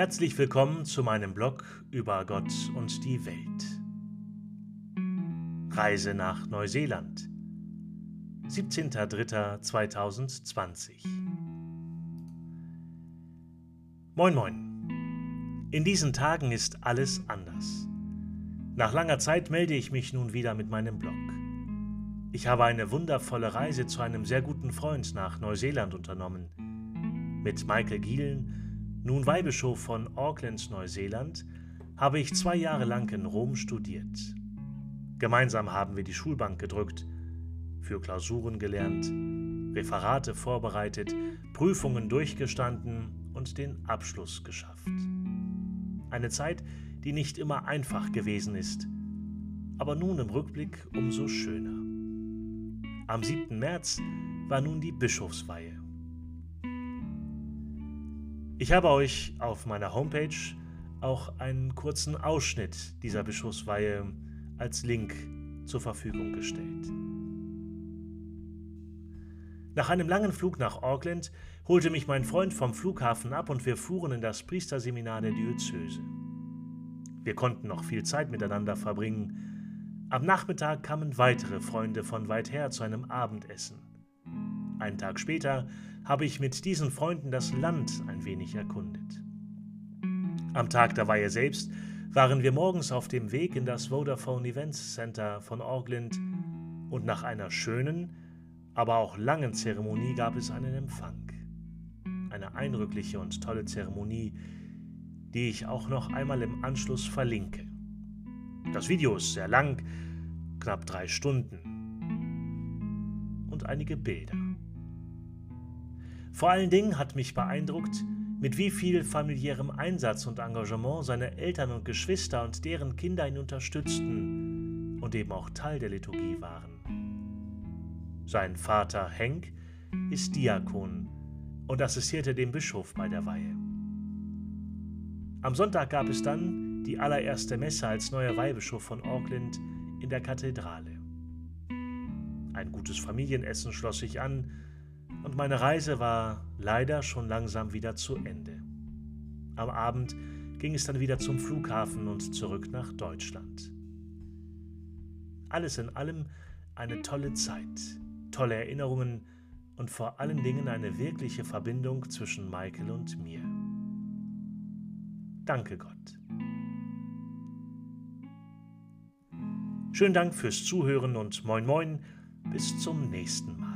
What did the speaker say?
Herzlich willkommen zu meinem Blog über Gott und die Welt. Reise nach Neuseeland. 17.03.2020. Moin moin. In diesen Tagen ist alles anders. Nach langer Zeit melde ich mich nun wieder mit meinem Blog. Ich habe eine wundervolle Reise zu einem sehr guten Freund nach Neuseeland unternommen. Mit Michael Gielen, nun Weihbischof von Auckland, Neuseeland, habe ich zwei Jahre lang in Rom studiert. Gemeinsam haben wir die Schulbank gedrückt, für Klausuren gelernt, Referate vorbereitet, Prüfungen durchgestanden und den Abschluss geschafft. Eine Zeit, die nicht immer einfach gewesen ist, aber nun im Rückblick umso schöner. Am 7. März war nun die Bischofsweihe. Ich habe euch auf meiner Homepage auch einen kurzen Ausschnitt dieser Bischofsweihe als Link zur Verfügung gestellt. Nach einem langen Flug nach Auckland holte mich mein Freund vom Flughafen ab und wir fuhren in das Priesterseminar der Diözese. Wir konnten noch viel Zeit miteinander verbringen, am Nachmittag kamen weitere Freunde von weit her zu einem Abendessen. Einen Tag später habe ich mit diesen Freunden das Land ein wenig erkundet. Am Tag der Weihe selbst waren wir morgens auf dem Weg in das Vodafone Events Center von Auckland und nach einer schönen, aber auch langen Zeremonie gab es einen Empfang. Eine eindrückliche und tolle Zeremonie, die ich auch noch einmal im Anschluss verlinke. Das Video ist sehr lang, knapp drei Stunden. Und einige Bilder. Vor allen Dingen hat mich beeindruckt, mit wie viel familiärem Einsatz und Engagement seine Eltern und Geschwister und deren Kinder ihn unterstützten und eben auch Teil der Liturgie waren. Sein Vater Henk ist Diakon und assistierte dem Bischof bei der Weihe. Am Sonntag gab es dann die allererste Messe als neuer Weihbischof von Auckland in der Kathedrale. Ein gutes Familienessen schloss sich an und meine Reise war leider schon langsam wieder zu Ende. Am Abend ging es dann wieder zum Flughafen und zurück nach Deutschland. Alles in allem eine tolle Zeit, tolle Erinnerungen und vor allen Dingen eine wirkliche Verbindung zwischen Michael und mir. Danke Gott. Schönen Dank fürs Zuhören und moin moin, bis zum nächsten Mal.